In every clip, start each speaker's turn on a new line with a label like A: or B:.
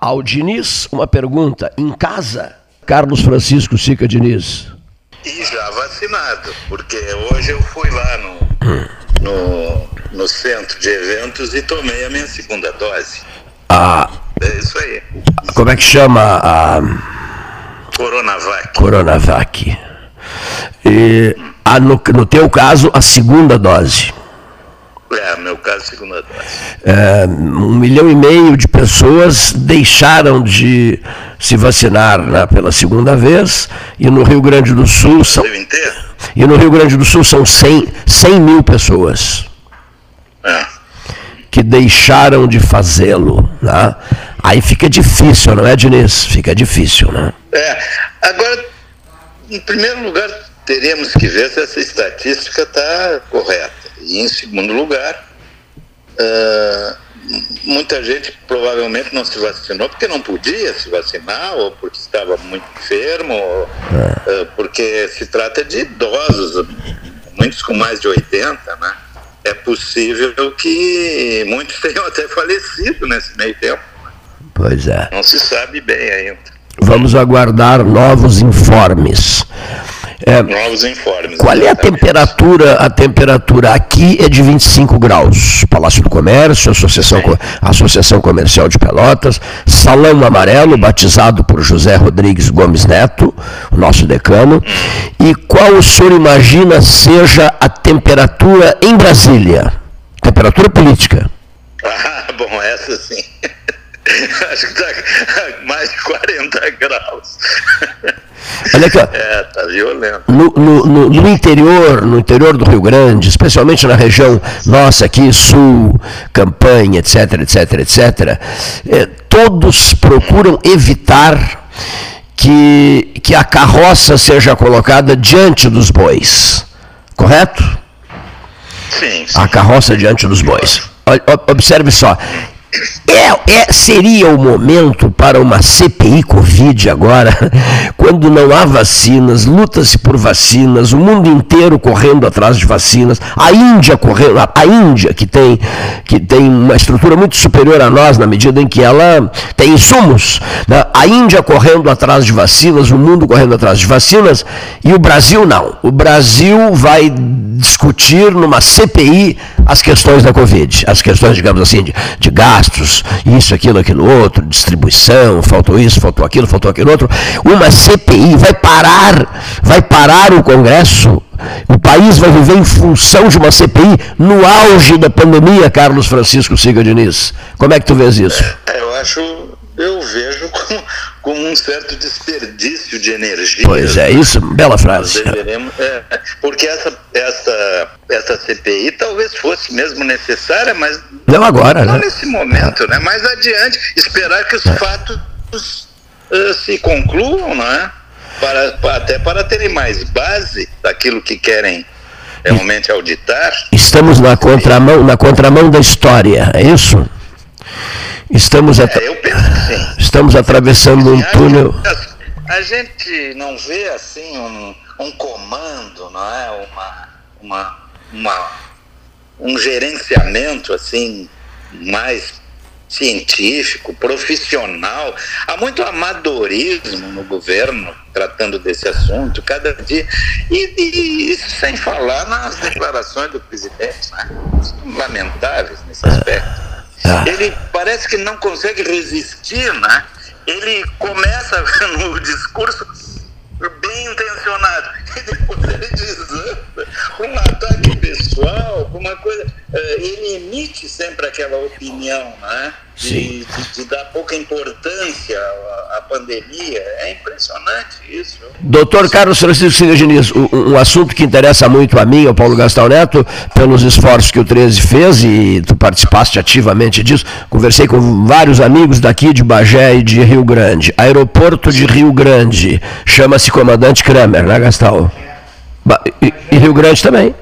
A: Ao Diniz, uma pergunta. Em casa, Carlos Francisco Sica Diniz.
B: E já vacinado, porque hoje eu fui lá no, no, no centro de eventos e tomei a minha segunda dose.
A: Ah,
B: É isso aí.
A: como é que chama a
B: Coronavac.
A: Coronavac? E, a, no, no teu caso, a segunda dose.
B: É, meu caso, segunda dose.
A: É, um milhão e meio de pessoas deixaram de se vacinar né, pela segunda vez e no Rio Grande do Sul são, e no Rio Grande do Sul são 100, 100 mil pessoas
B: É.
A: que deixaram de fazê-lo. Né? Aí fica difícil, não é, Diniz? Fica difícil, né?
B: É, agora, em primeiro lugar, teremos que ver se essa estatística está correta. E, em segundo lugar, ah, muita gente provavelmente não se vacinou porque não podia se vacinar, ou porque estava muito enfermo, ou ah, porque se trata de idosos, muitos com mais de 80, né? É possível que muitos tenham até falecido nesse meio tempo.
A: Pois é.
B: Não se sabe bem ainda.
A: Vamos aguardar novos informes. É,
B: Novos informes.
A: Qual é a temperatura? A temperatura aqui é de 25 graus. Palácio do Comércio, Associação, Associação Comercial de Pelotas, Salão Amarelo, batizado por José Rodrigues Gomes Neto, nosso decano. E qual o senhor imagina seja a temperatura em Brasília? Temperatura política.
B: Ah, bom, essa sim. Acho que está mais de 40 graus.
A: Olha aqui, ó.
B: É, tá violento.
A: no, no- no- no interior, no interior do Rio Grande, especialmente na região nossa aqui, sul, campanha, etc, etc, etc, eh, todos procuram evitar que, que a carroça seja colocada diante dos bois. Correto?
B: Sim, sim.
A: A carroça diante dos bois. Observe só. É, é- seria o momento para uma CPI Covid agora, quando não há vacinas, luta-se por vacinas, o mundo inteiro correndo atrás de vacinas, a Índia correndo, a, a Índia que tem, que tem uma estrutura muito superior a nós na medida em que ela tem insumos, né? a Índia correndo atrás de vacinas, o mundo correndo atrás de vacinas, e o Brasil não. O Brasil vai discutir numa CPI as questões da Covid, as questões, digamos assim, de, de gastos, isso, aquilo, aquilo outro, distribuição, faltou isso, faltou aquilo, faltou aquilo outro. Uma CPI vai parar, vai parar o Congresso. O país vai viver em função de uma CPI no auge da pandemia, Carlos Francisco Siga Diniz. Como é que tu vês isso?
B: É, eu acho, eu vejo como, como um certo desperdício de energia.
A: Pois é, isso, bela frase.
B: é, porque essa, essa, essa CPI talvez fosse mesmo necessária, mas
A: Não agora,
B: não
A: né?
B: nesse momento, né? Mais adiante, esperar que os fatos eh, se concluam, né? Para, pa- até para terem mais base daquilo que querem realmente auditar.
A: Estamos na contramão, na contramão da história, é isso? Estamos, atra-
B: É, eu penso que sim.
A: estamos atravessando um túnel.
B: que A, gente não vê assim um, um comando, não é? Uma, uma, uma, um gerenciamento assim mais científico, profissional. Há muito amadorismo no governo tratando desse assunto, cada dia. E, e isso sem falar nas declarações do presidente, né? São lamentáveis nesse aspecto.
A: Ah.
B: Ele parece que não consegue resistir, né? Ele começa no discurso bem intencionado e depois ele desanda com um ataque pessoal, uma coisa. eh, Ele emite sempre aquela opinião, né? De, de- de dar pouca importância à, à pandemia. É impressionante isso.
A: Doutor Carlos Francisco Diniz, um, um assunto que interessa muito a mim, ao Paulo Gastão Neto, pelos esforços que o 13 fez e tu participaste ativamente disso. Conversei com vários amigos daqui de Bagé e de Rio Grande. Aeroporto de Rio Grande, chama-se Comandante Kramer, né, Gastão? E, e Rio Grande também.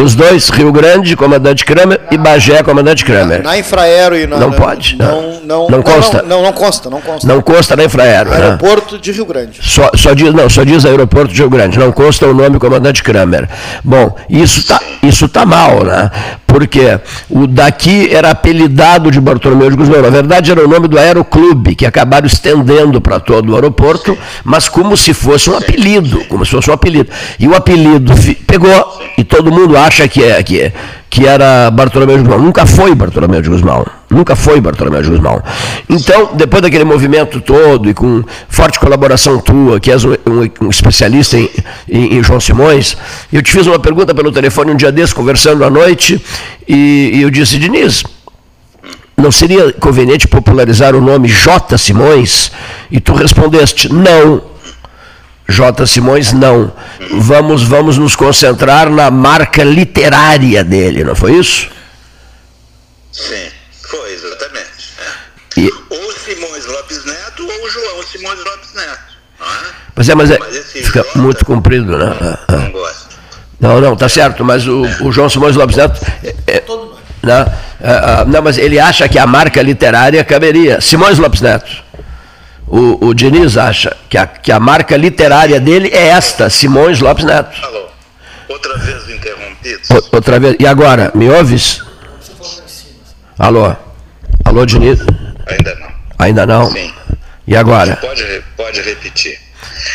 A: Os dois, Rio Grande, comandante Kramer, e Bagé, comandante Kramer.
C: Na Infraero e na.
A: Não pode.
C: Não, não,
A: Não consta.
C: Não, não, consta, não consta.
A: Não consta na Infraero. né?
C: Aeroporto de Rio Grande.
A: Só, só diz, não, só diz aeroporto de Rio Grande, não consta o nome comandante Kramer. Bom, isso tá, isso tá mal, né? Porque o daqui era apelidado de Bartolomeu de Guzmão. Na verdade, era o nome do aeroclube, que acabaram estendendo para todo o aeroporto, mas como se fosse um apelido, como se fosse um apelido. E o apelido pegou, e todo mundo acha que é, que é que era Bartolomeu de Guzmão. Nunca foi Bartolomeu de Guzmão. Nunca foi Bartolomeu de Guzmão. Então, depois daquele movimento todo e com forte colaboração tua, que és um, um- um especialista em, em- em João Simões, eu te fiz uma pergunta pelo telefone um dia desse, conversando à noite, e, e eu disse, Diniz, não seria conveniente popularizar o nome J. Simões? E tu respondeste, não. J. Simões, não. Vamos, vamos nos concentrar na marca literária dele, não foi isso?
B: Sim, foi, exatamente. é.
A: E-
B: Ou Simões Lopes Neto ou João Simões Lopes Neto. Não é?
A: Pois é, mas, é,
B: Mas
A: fica
B: J-
A: muito comprido, né? Ah, ah.
B: Não gosto.
A: Não, não, tá certo, mas o, o João Simões Lopes Neto. é- é- né? Ah, ah, não, mas ele acha que a marca literária caberia. Simões Lopes Neto. O, o Diniz acha que a, que a marca literária dele é esta, Simões Lopes Neto.
B: Alô, outra vez interrompido.
A: O- Outra vez. E agora, me ouves? Alô? Alô, Diniz?
B: Ainda não.
A: Ainda não?
B: Sim.
A: E agora?
B: Pode, pode repetir.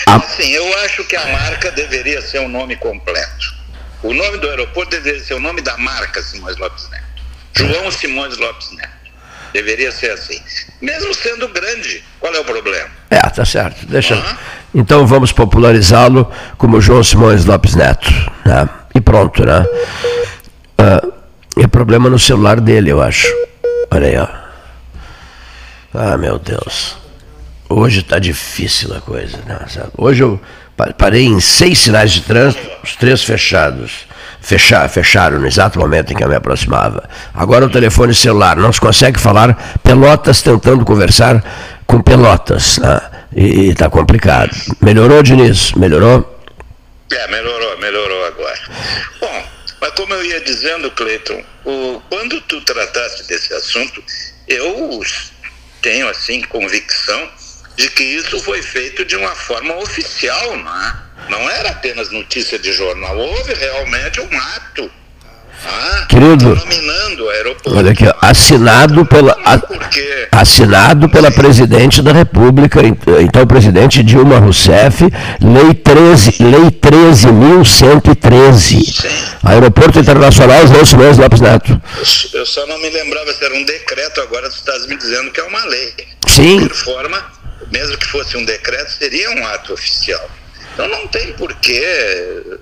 A: A-
B: Assim, eu acho que a marca deveria ser o nome completo. O nome do aeroporto deveria ser o nome da marca Simões Lopes Neto. João Simões Lopes Neto. Deveria ser assim. Mesmo sendo grande, qual é o problema?
A: É, tá certo. Deixa.
B: Aham.
A: Então vamos popularizá-lo como João Simões Lopes Neto. Né? E pronto, né? Ah, é problema no celular dele, eu acho. Olha aí, ó. Ah, meu Deus. Hoje está difícil a coisa. Né? Hoje eu pa- parei em seis sinais de trânsito, os três fechados. Fecha, fecharam no exato momento em que eu me aproximava. Agora o telefone celular, não se consegue falar Pelotas tentando conversar com Pelotas. Né? E está complicado. Melhorou, Diniz? Melhorou?
B: É, melhorou, melhorou agora. Bom, mas como eu ia dizendo, Cleiton, quando tu trataste desse assunto, eu tenho, assim, convicção de que isso foi feito de uma forma oficial, não é? Não era apenas notícia de jornal, houve realmente um ato. Ah,
A: Querido,
B: nominando o aeroporto.
A: Olha aqui, ó, assinado pela. a- assinado pela presidente da República, ent- então presidente Dilma Rousseff, lei 13, lei 13.113. Aeroporto Internacional João Simões Lopes Neto.
B: eu só não me lembrava se era um decreto, agora tu estás me dizendo que é uma lei.
A: Sim,
B: De forma, mesmo que fosse um decreto, seria um ato oficial. Então não tem por que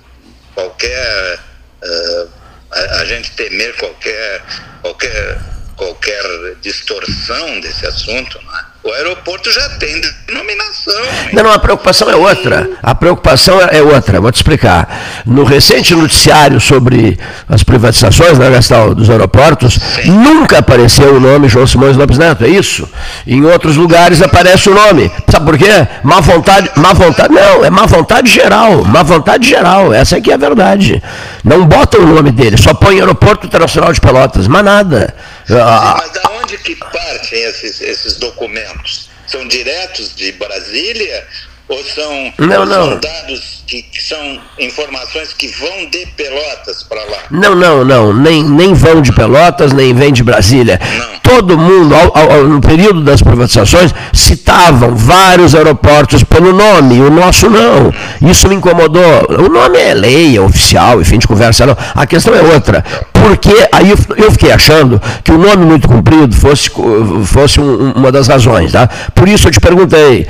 B: qualquer eh, a, a gente temer qualquer qualquer qualquer distorção desse assunto. Não é? O aeroporto já tem denominação.
A: Não, não, a preocupação é outra. A preocupação é outra, vou te explicar. No recente noticiário sobre as privatizações, né, Gastão, dos aeroportos, nunca apareceu o nome João Simões Lopes Neto, é isso? Em outros lugares aparece o nome. Sabe por quê? Má vontade, má vontade, não, é má vontade geral, má vontade geral, essa aqui é a verdade. Não botam o nome dele, só põe Aeroporto Internacional de Pelotas, mas nada. Ah,
B: Mas onde que partem esses, esses documentos? São diretos de Brasília ou são,
A: Não,
B: ou
A: não.
B: são dados que, que são informações que vão de Pelotas para lá?
A: Não, não, não. Nem, nem vão de Pelotas, nem vem de Brasília.
B: Não.
A: Todo mundo, ao- ao- no período das privatizações, citavam vários aeroportos pelo nome, o nosso não. Isso me incomodou. O nome é lei, é oficial, enfim, de conversa não. A questão é outra. Porque aí eu, fiquei achando que o nome muito comprido fosse, fosse um- um- uma das razões. Tá? Por isso eu te perguntei,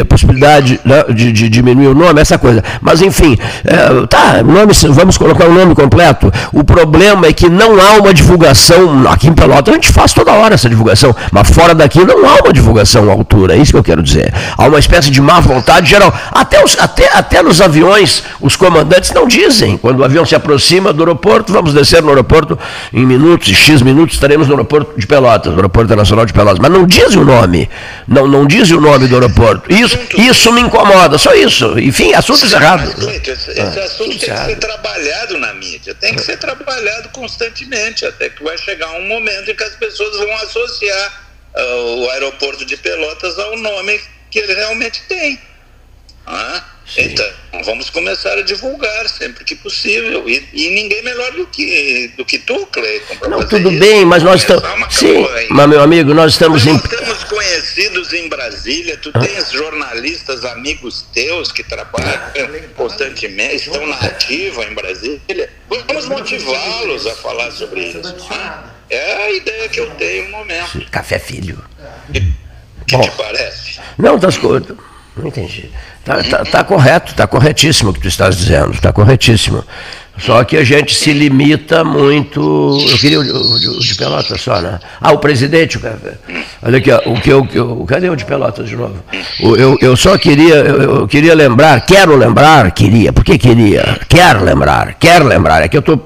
A: a possibilidade né, de, de diminuir o nome, essa coisa. Mas enfim, é, tá, nome, vamos colocar o nome completo. O problema é que não há uma divulgação, aqui em Pelotas a gente faz toda hora essa divulgação, mas fora daqui não há uma divulgação à altura, é isso que eu quero dizer. Há uma espécie de má vontade geral. Até, os, até, até nos aviões, os comandantes não dizem, quando o avião se aproxima do aeroporto, vamos descer no aeroporto em minutos, em X minutos, estaremos no aeroporto de Pelotas, no aeroporto internacional de Pelotas. Mas não dizem o nome. Não, não dizem o nome do aeroporto. Isso, isso me incomoda, só isso. Enfim, assuntos errados.
B: Esse, esse ah, assunto tem que ser trabalhado na mídia, tem que ser trabalhado constantemente, até que vai chegar um momento em que as pessoas vão associar uh, o aeroporto de Pelotas ao nome que ele realmente tem. Ah, então, vamos começar a divulgar sempre que possível. E, e, ninguém melhor do que, do que tu, Cleiton.
A: Não, tudo isso. bem, mas nós estamos. Sim, mas meu amigo, nós estamos.
B: Nós em... estamos conhecidos em Brasília. Tu ah. tens jornalistas, amigos teus que trabalham constantemente, estão na ativa em Brasília. Vamos motivá-los a falar sobre isso. Ah, é a ideia que eu tenho no momento.
A: Café Filho.
B: O que Bom, te parece?
A: Não, tá escutando. Não entendi. Está tá, tá correto, está corretíssimo o que tu estás dizendo, está corretíssimo. Só que a gente se limita muito. Eu queria o, o, o de Pelotas só, né? Ah, o presidente. Olha aqui, ó, o que eu. Cadê o de Pelotas de novo? Eu, eu só queria, eu, eu, queria lembrar, quero lembrar, queria, por que queria? Quero lembrar, quero lembrar. É que eu estou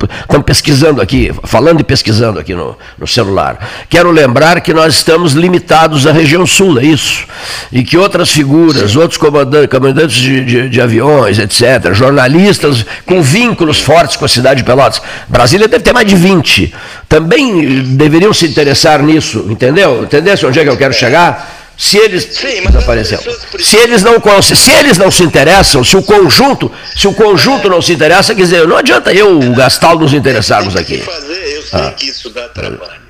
A: pesquisando aqui, falando e pesquisando aqui no, no celular. Quero lembrar que nós estamos limitados à região sul, é isso. E que outras figuras, outros comandantes, comandantes de, de, de aviões, etc., jornalistas com vínculos fortes com a cidade de Pelotas. Brasília deve ter mais de 20. Também deveriam se interessar nisso, entendeu? Entendeu onde é que eu quero chegar? Se eles Sim, desapareceu. Se eles não se eles não se interessam, se o conjunto, se o conjunto não se interessa, quer dizer, não adianta eu gastar nos interessarmos aqui.
B: Fazer, eu sei ah. que isso dá trabalho.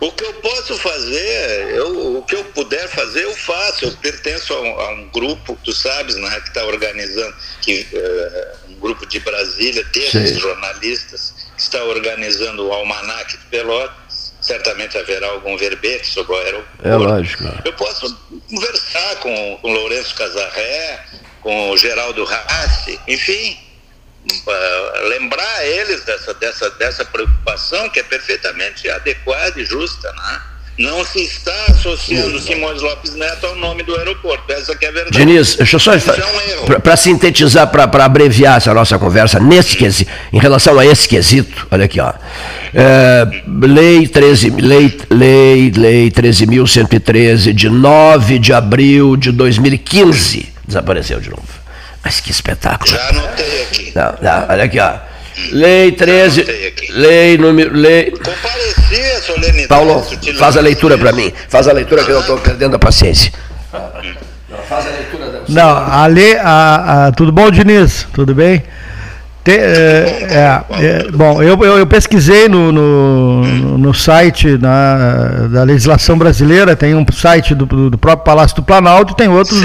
B: O que eu posso fazer, eu, o que eu puder fazer, eu faço. Eu pertenço a um, a um grupo, tu sabes, né, que está organizando, que, uh, um grupo de Brasília, desses jornalistas, que está organizando o Almanac de Pelotas. Certamente haverá algum verbete sobre o aeroporto.
A: É lógico.
B: Eu posso conversar com, com o Lourenço Casarré, com o Geraldo Rassi, enfim lembrar eles dessa, dessa, dessa preocupação que é perfeitamente adequada e justa, né? Não se está associando Sim. Simões Lopes Neto ao nome do aeroporto. Essa que é a verdade.
A: Diniz, deixa eu só. É para sintetizar, para abreviar essa nossa conversa, nesse quesito, em relação a esse quesito, olha aqui, ó. É, lei 13, lei, lei, lei 13.113, de 9 de abril de 2015, desapareceu de novo. Mas que espetáculo.
B: Já anotei aqui.
A: Não, não, olha aqui, ó. Lei 13. Lei número. Lei.
B: Comparecia a solenidade.
A: Paulo, faz a leitura para mim. Faz a leitura que eu estou perdendo a paciência. Não, faz a
D: leitura da Não, a lei. A, a, tudo bom, Diniz? Tudo bem? Te, é, é, é, bom, eu, eu, eu pesquisei no, no, no, site da, da legislação brasileira, tem um site do, do próprio Palácio do Planalto, tem outros,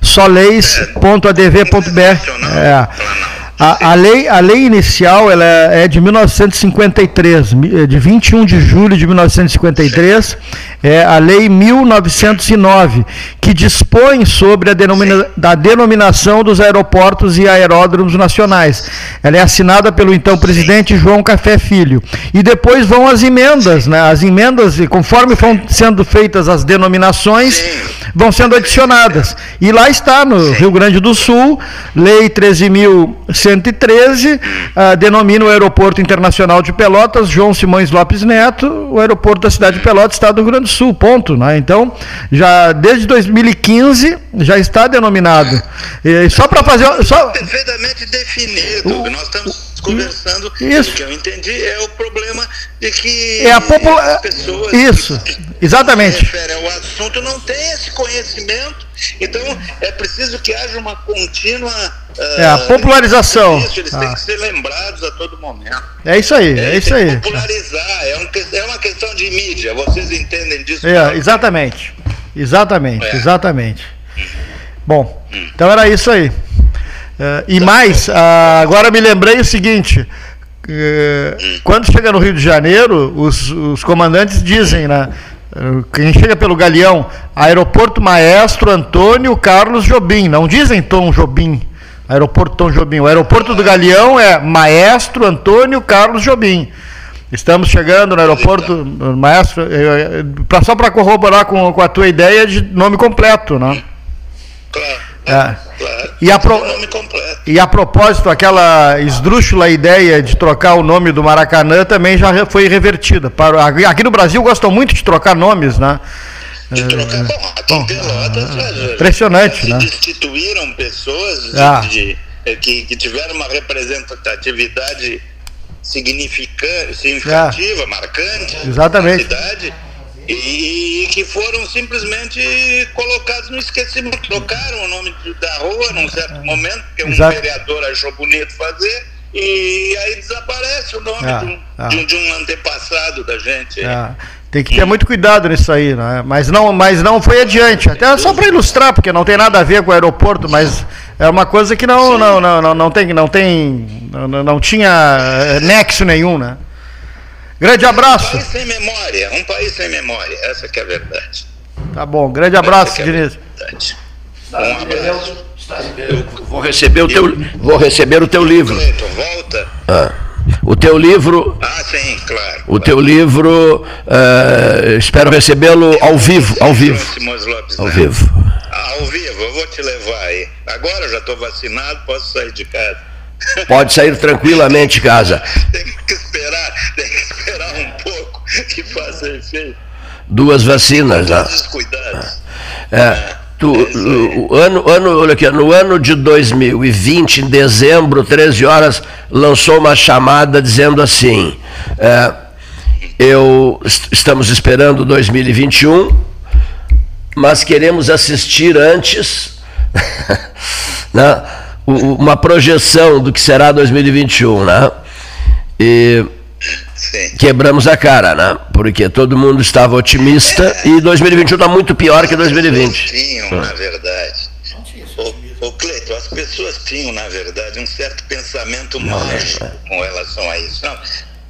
D: soleis.adv.br. É. A, a, lei, a lei inicial ela é de 1953, de 21 de julho de 1953, é a Lei 1909, que dispõe sobre a, denomina, a denominação dos aeroportos e aeródromos nacionais. Ela é assinada pelo então presidente João Café Filho. E depois vão as emendas, né? as emendas, conforme vão sendo feitas as denominações, vão sendo adicionadas. E lá está, no Rio Grande do Sul, Lei 13.000 113 uh, ah, denomina o Aeroporto Internacional de Pelotas João Simões Lopes Neto, o aeroporto da cidade de Pelotas, Estado do Rio Grande do Sul, ponto. Né? Então, já desde 2015 já está denominado. E só para fazer. Só...
B: Perfeitamente definido. O... Nós estamos conversando. Isso. O que eu entendi é o problema de que
D: é a popula... as pessoas
A: Isso.
D: Que, Exatamente.
B: Ao assunto não têm esse conhecimento. Então é preciso que haja uma contínua
D: é a popularização.
B: Eles ah. têm que ser lembrados a todo momento.
D: É isso aí, é, é isso aí.
B: Popularizar é, um, é uma questão de mídia. Vocês entendem disso?
D: É, exatamente, exatamente, é. exatamente. Bom, hum. então era isso aí. Uh, e mais, uh, agora me lembrei o seguinte: uh, quando chega no Rio de Janeiro, os, os comandantes dizem, né? Quem chega pelo Galeão, Aeroporto Maestro Antônio Carlos Jobim, não dizem Tom Jobim, Aeroporto Tom Jobim. O aeroporto do Galeão é Maestro Antônio Carlos Jobim. Estamos chegando no aeroporto, Maestro, só para corroborar com, com a tua ideia de nome completo, né?
B: Claro.
D: É. Claro. E, a pro... e a propósito, aquela esdrúxula ideia de trocar o nome do Maracanã também já foi revertida. Aqui no Brasil gostam muito de trocar nomes, né?
B: De trocar, bom, aqui bom, em Pelotas,
D: é, impressionante,
B: se
D: né?
B: destituíram pessoas ah. de, de, que, que, tiveram uma representatividade significativa, ah. marcante
D: Exatamente.
B: na cidade e, e, que foram simplesmente colocados no esquecimento. Trocaram o nome da rua num certo momento, que um Exato. vereador achou bonito fazer, e aí desaparece o nome ah, de, um, ah. de, um, de, um, antepassado da gente.
D: Ah. Tem que ter muito cuidado nisso aí, né? mas, não, mas não foi adiante. Até só para ilustrar, porque não tem nada a ver com o aeroporto, mas é uma coisa que não, não, não, não, não tem, não tem, não, não tinha eh, nexo nenhum, né? Grande abraço.
B: Um país sem memória, um país sem memória, essa que é a verdade.
D: Tá bom, grande abraço, é Diniz.
A: Um abraço. Eu vou receber o teu, vou receber o teu livro.
B: volta.
A: Ah, o teu livro.
B: Ah, sim, claro.
A: O teu livro, uh, espero recebê-lo ao vivo, ao vivo.
B: Lopes,
A: ao né? vivo.
B: Ah, ao vivo, eu vou te levar aí. Agora eu já estou vacinado, posso sair de casa.
A: Pode sair tranquilamente de casa.
B: tem que esperar, tem que esperar um pouco que faça efeito.
A: Duas vacinas, né? É, tu, o ano, ano, olha aqui, no ano de 2020, em dezembro, 13 horas, lançou uma chamada dizendo assim: é, eu estamos esperando 2021, mas queremos assistir antes, né? Uma projeção do que será 2021, né? E Sim. quebramos a cara, né? Porque todo mundo estava otimista é, e 2021 está muito pior que 2020.
B: Tinham, na verdade. O, o Cleito, as pessoas tinham, na verdade, um certo pensamento não, mágico é. com relação a isso. Não,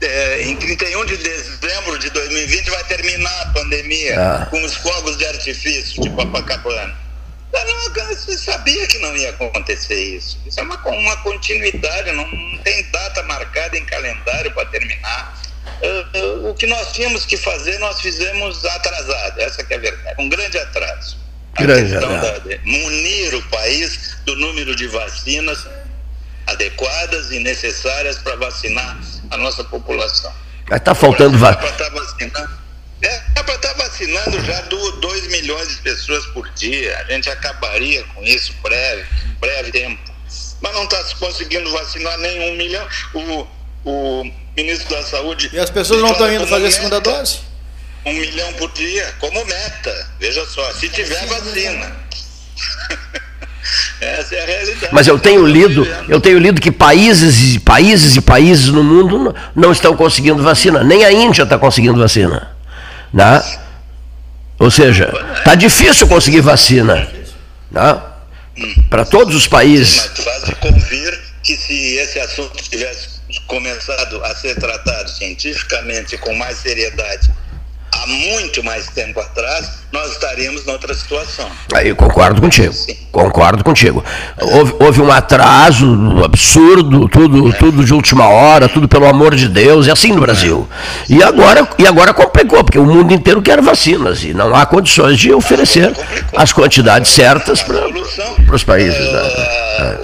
B: é, em 31 de dezembro de 2020 vai terminar a pandemia ah. com os fogos de artifício de Copacabana. Você sabia que não ia acontecer isso. Isso é uma, uma continuidade, não, não tem data marcada em calendário para terminar. Uh, uh, o que nós tínhamos que fazer, nós fizemos atrasado. Essa é a verdade. Um grande atraso. A grande questão da, de munir o país do número de vacinas adequadas e necessárias para vacinar a nossa população.
A: Está faltando
B: vacina. É para estar tá vacinando já 2 milhões de pessoas por dia. A gente acabaria com isso breve, breve tempo. Mas não está se conseguindo vacinar nem um milhão. O, o ministro da Saúde.
C: E as pessoas não estão indo fazer a segunda dose?
B: Um milhão por dia, como meta. Veja só, se tiver vacina. Essa é a realidade.
A: Mas eu tenho lido, eu tenho lido que países e países e países no mundo não estão conseguindo vacina. Nem a Índia está conseguindo vacina. Né? Ou seja, está difícil conseguir vacina. Né? Para todos os países.
B: Mas faz de convir que se esse assunto tivesse começado a ser tratado cientificamente com mais seriedade há muito mais tempo atrás, nós estaríamos noutra situação.
A: Aí concordo contigo. Sim. Concordo contigo. Houve, houve, um atraso absurdo, tudo, é. tudo de última hora, tudo pelo amor de Deus, é assim no Brasil. É. E agora, e agora complicou, porque o mundo inteiro quer vacinas e não há condições de oferecer as quantidades certas para os países. Uh,
B: né?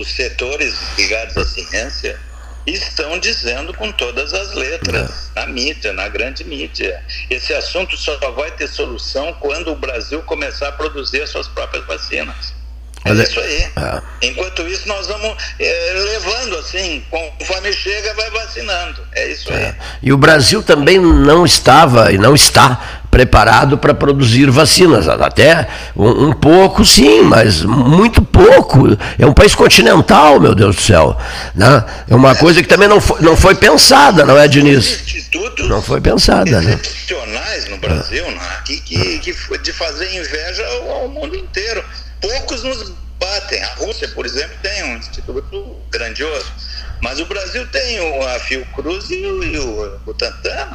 B: Os setores ligados à ciência estão dizendo com todas as letras, é. na mídia, na grande mídia. Esse assunto só vai ter solução quando o Brasil começar a produzir as suas próprias vacinas. É, é isso aí. É. Enquanto isso, nós vamos é, levando assim, conforme chega, vai vacinando. É isso aí. É.
A: E o Brasil também não estava e não está preparado para produzir vacinas. Até um, um, pouco, sim, mas muito pouco. É um país continental, meu Deus do céu. Né? É uma coisa que também não foi, não foi pensada, não é, Diniz?
B: Institutos
A: não foi pensada,
B: né? no Brasil, né? que, que, que de fazer inveja ao, ao mundo inteiro. Poucos nos batem. A Rússia, por exemplo, tem um instituto grandioso. Mas o Brasil tem a Fiocruz e o, e o Butantan.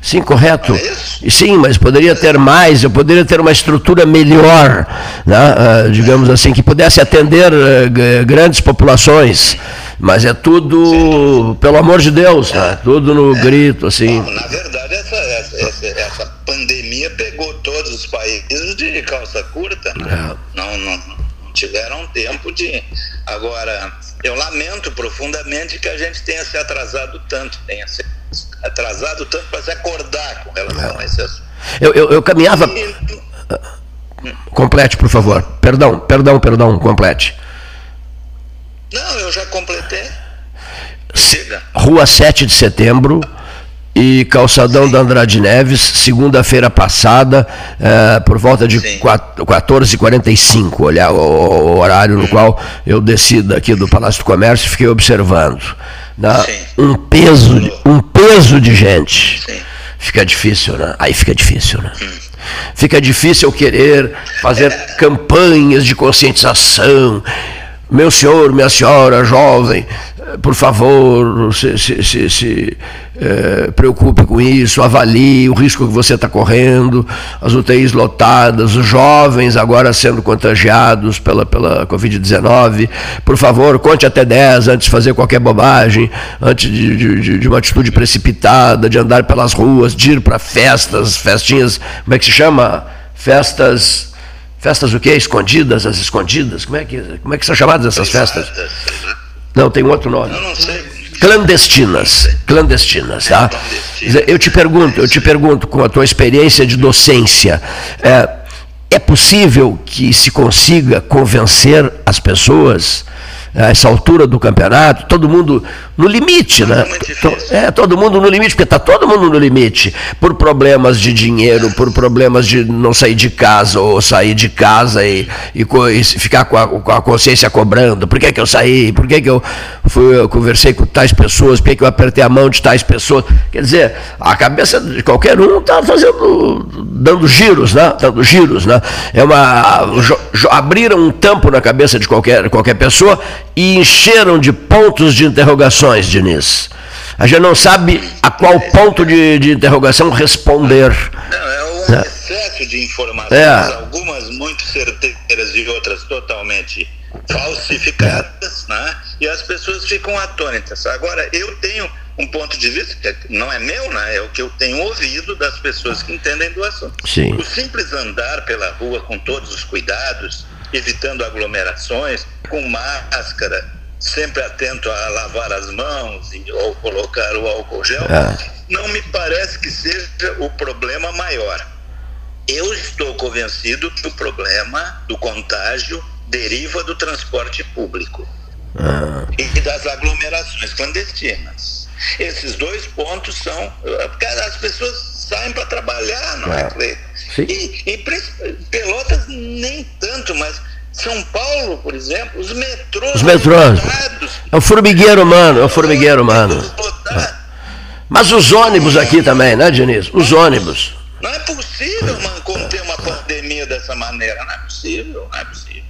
A: Sim, correto. É Sim, mas poderia ter mais, eu poderia ter uma estrutura melhor, né? uh, digamos assim, que pudesse atender uh, grandes populações. Mas é tudo, pelo amor de Deus, né? é. né? tudo no é. grito, assim.
B: Não, na verdade, essa, essa, essa, pandemia pegou todos os países de calça curta. Né? É. Não, não tiveram tempo de. Agora, eu lamento profundamente que a gente tenha se atrasado tanto, tenha se atrasado tanto para se acordar com relação a esse assunto.
A: Eu, eu, eu caminhava. E... Complete, por favor. Perdão, perdão, perdão, complete.
B: Não, eu já completei.
A: Chega. Rua 7 de setembro e Calçadão Sim. da Andrade Neves, segunda-feira passada, é, por volta de 14h45, olhar o, o, horário no hum. qual eu desci daqui do Palácio do Comércio e fiquei observando. Né? Um peso, um peso de gente. Sim. Fica difícil, né? Aí fica difícil, né? Hum. Fica difícil querer fazer campanhas de conscientização. Meu senhor, minha senhora, jovem, por favor, se, se, se, se é, preocupe com isso, avalie o risco que você está correndo, as UTIs lotadas, os jovens agora sendo contagiados pela, pela Covid-19. Por favor, conte até 10 antes de fazer qualquer bobagem, antes de, de, de uma atitude precipitada, de andar pelas ruas, de ir para festas, festinhas, como é que se chama? Festas. Festas o quê? Escondidas, as escondidas? Como é que, como é que são chamadas essas festas? Não, tem outro nome. Eu não sei. Clandestinas, clandestinas, tá? Eu te pergunto, eu te pergunto, com a tua experiência de docência, é, é possível que se consiga convencer as pessoas a essa altura do campeonato, todo mundo no limite, né? É, todo mundo no limite, porque está todo mundo no limite, por problemas de dinheiro, por problemas de não sair de casa, ou sair de casa e, e, e ficar com a, com a, consciência cobrando, por que, que eu saí, por que, que eu, fui, eu conversei com tais pessoas, por que, que eu apertei a mão de tais pessoas. Quer dizer, a cabeça de qualquer um está fazendo, dando giros, né? Dando giros, né? É uma, abriram um tampo na cabeça de qualquer, qualquer pessoa e encheram de pontos de interrogações, Diniz. A gente não sabe a qual ponto de, de interrogação responder.
B: Não, é um é. excesso de informações, é. algumas muito certeiras e outras totalmente falsificadas, é. né? e as pessoas ficam atônitas. Agora, eu tenho um ponto de vista que não é meu, né? é o que eu tenho ouvido das pessoas que entendem do assunto.
A: Sim.
B: O simples andar pela rua com todos os cuidados, evitando aglomerações, com máscara, sempre atento a lavar as mãos e, ou colocar o álcool gel, é. não me parece que seja o problema maior. Eu estou convencido que o problema do contágio deriva do transporte público ah. e das aglomerações clandestinas. Esses dois pontos são. Porque as pessoas saem para trabalhar, não é, é Cleiton? E, e Pelotas nem tanto, mas São Paulo, por exemplo, os metrôs.
A: Os metrôs. É o formigueiro humano, é o formigueiro humano. É. Mas os ônibus aqui também, né, Diniz? Os ônibus.
B: Não é possível man, conter uma pandemia dessa maneira, não é possível, não é possível.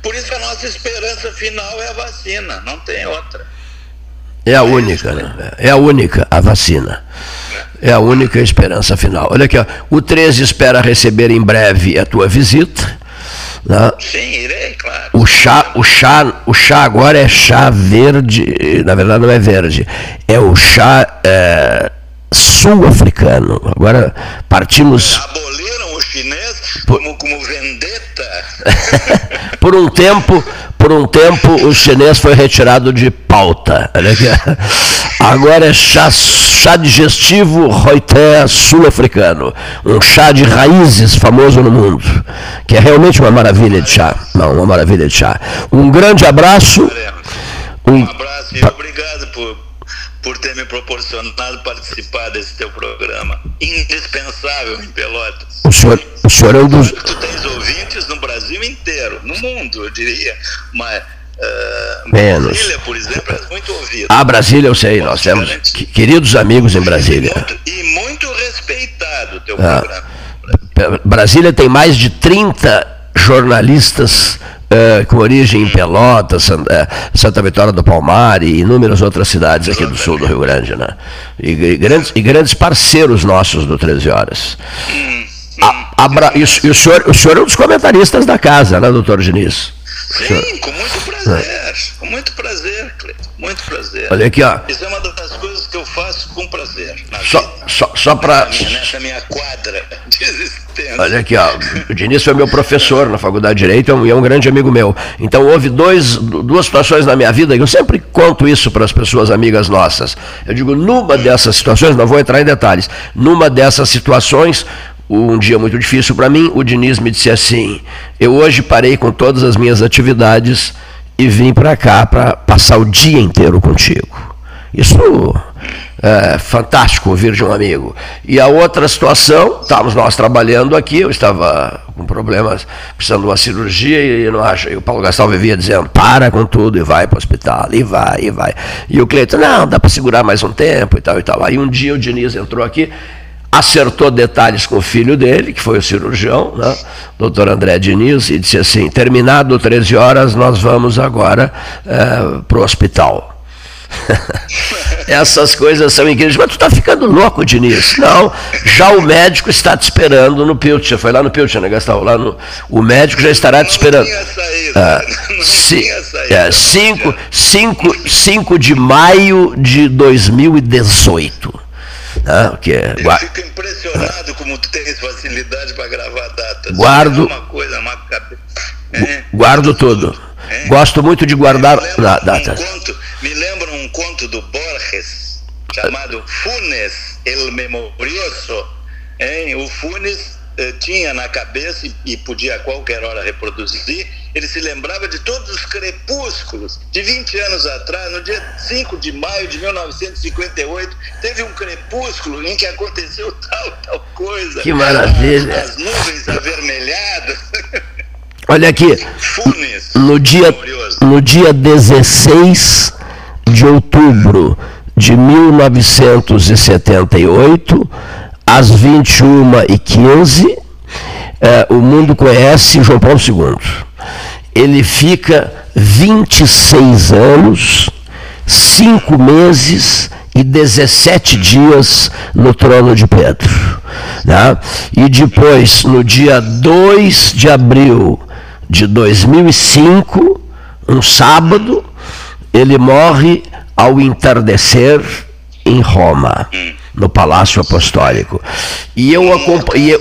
B: Por isso a nossa esperança final é a vacina, não tem outra.
A: É a única, né? É a única, a vacina. É a única esperança final. Olha aqui, ó. o 13 espera receber em breve a tua visita. Né?
B: Sim, irei, claro.
A: O chá, o chá, o chá agora é chá verde, na verdade não é verde, é o chá é, sul-africano. Agora partimos.
B: Aboliram o chinês como, como vendetta.
A: Por um tempo, por um tempo o chinês foi retirado de pauta. Agora é chá, chá digestivo Reuter sul-africano. Um chá de raízes famoso no mundo. Que é realmente uma maravilha de chá. Não, uma maravilha de chá. Um grande abraço.
B: Um, abraço e obrigado por, por ter me proporcionado participar desse teu programa. Indispensável em Pelotas.
A: O senhor, o senhor é um dos.
B: Tu tens ouvintes no Brasil inteiro, no mundo, eu diria. Mas. Uh,
A: Menos.
B: Brasília, por exemplo, é muito ouvido.
A: Ah, Brasília eu sei, nós temos queridos amigos em Brasília.
B: E muito, e muito respeitado o teu ah.
A: programa. Brasília tem mais de 30 jornalistas é, com origem em Pelotas, é, Santa Vitória do Palmar e inúmeras outras cidades aqui do sul do Rio Grande, né? E, e grandes, e grandes parceiros nossos do 13 Horas. A, a, e, o, e o, senhor, o senhor é um dos comentaristas da casa, né, doutor Diniz?
B: Sim, com muito prazer, com muito prazer, Cleiton, muito prazer.
A: Olha aqui, ó.
B: Isso é uma das coisas eu faço com prazer.
A: Só, só, só para.
B: Nessa minha quadra de existência.
A: Olha aqui, ó. O Diniz foi meu professor na Faculdade de Direito e é um grande amigo meu. Então houve dois, duas situações na minha vida, e eu sempre conto isso para as pessoas amigas nossas. Eu digo, numa dessas situações, não vou entrar em detalhes, numa dessas situações, um dia muito difícil para mim, o Diniz me disse assim: Eu hoje parei com todas as minhas atividades e vim para cá para passar o dia inteiro contigo. Isso é fantástico ouvir de um amigo. E a outra situação, estávamos nós trabalhando aqui, eu estava com problemas, precisando de uma cirurgia, e, não acho, e o Paulo Gastal vivia dizendo, para com tudo e vai para o hospital, e vai, e vai. E o Cleiton, não, dá para segurar mais um tempo e tal e tal. Aí um dia o Diniz entrou aqui, acertou detalhes com o filho dele, que foi o cirurgião, né, doutor André Diniz, e disse assim: terminado 13 horas, nós vamos agora é, para o hospital. Essas coisas são incríveis. Mas tu está ficando louco, Diniz. Não, já o médico está te esperando no Pilcher. Foi lá no Pilcher, né, Gastão? Lá no, o médico já estará te esperando.
B: Ah,
A: 5 é, de maio de 2018.
B: Ah, que é, Eu fico impressionado como tu tens facilidade para gravar datas.
A: Guardo.
B: É uma coisa, uma
A: é. Guardo tudo. É. Gosto muito de guardar datas.
B: Um conto, me lembra um conto do Borges chamado Funes el Memorioso. Hein? O Funes eh, tinha na cabeça e, e podia a qualquer hora reproduzir ele se lembrava de todos os crepúsculos. De 20 anos atrás, no dia 5 de maio de 1958, teve um crepúsculo em que aconteceu tal, tal coisa.
A: Que maravilha!
B: As nuvens avermelhadas.
A: Olha aqui,
B: Funes,
A: no dia, no dia 16 de outubro de 1978, às 21h15, eh, o mundo conhece João Paulo II ele fica 26 anos, 5 meses e 17 dias no trono de Pedro. Né? E depois, no dia 2 de abril de 2005, um sábado, ele morre ao entardecer em Roma no Palácio Apostólico. E eu, acompanhei,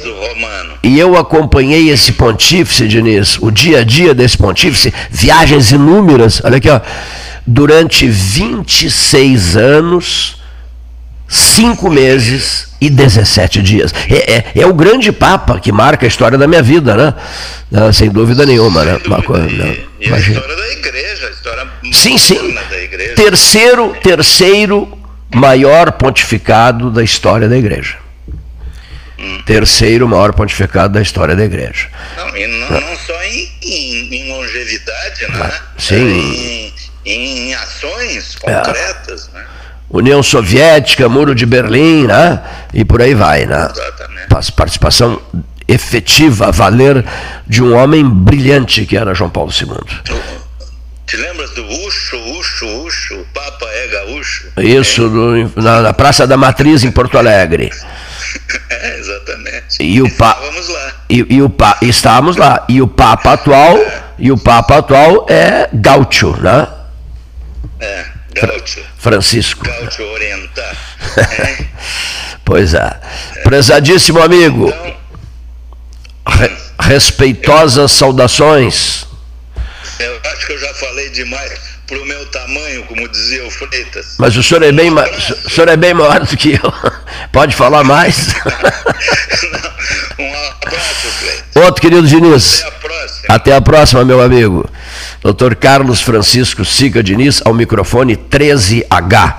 A: e eu acompanhei esse pontífice, Diniz, o dia a dia desse pontífice, viagens inúmeras, olha aqui, ó, durante 26 anos, 5 meses e 17 dias. É, é, é, o grande Papa que marca a história da minha vida, né? Ah, sem dúvida nenhuma, né?
B: Uma coisa, e, e a história da igreja, a história
A: sim, sim. da igreja. Terceiro, terceiro maior pontificado da história da igreja. Hum. Terceiro maior pontificado da história da igreja.
B: Não, e não, não só em, em, em longevidade, né? Ah,
A: sim.
B: É, em, em ações concretas, é. né?
A: União Soviética, Muro de Berlim, né? E por aí vai, né? Exatamente. Participação efetiva, valer de um homem brilhante que era João Paulo II.
B: Te lembras do Ucho, Ucho, Ucho, Papa é gaúcho?
A: Isso, é. na, na, Praça da Matriz, em Porto Alegre.
B: é, exatamente.
A: E o pa...
B: Estávamos lá.
A: E, e o pa... Estávamos lá. E o Papa atual, é. e o Papa atual é Gaúcho, né?
B: É, Gaúcho.
A: Francisco.
B: Gaúcho orientar.
A: É. pois é. é. Prezadíssimo amigo. Então... Re... Respeitosas saudações.
B: Eu acho que eu já falei demais para o meu tamanho, como dizia o Freitas.
A: Mas o senhor é bem, um o senhor é bem maior do que eu. Pode falar mais?
B: Não, um abraço, Freitas.
A: Outro querido Diniz.
B: Até a próxima.
A: Até a próxima, meu amigo. Dr. Carlos Francisco Sica Diniz, ao microfone 13H.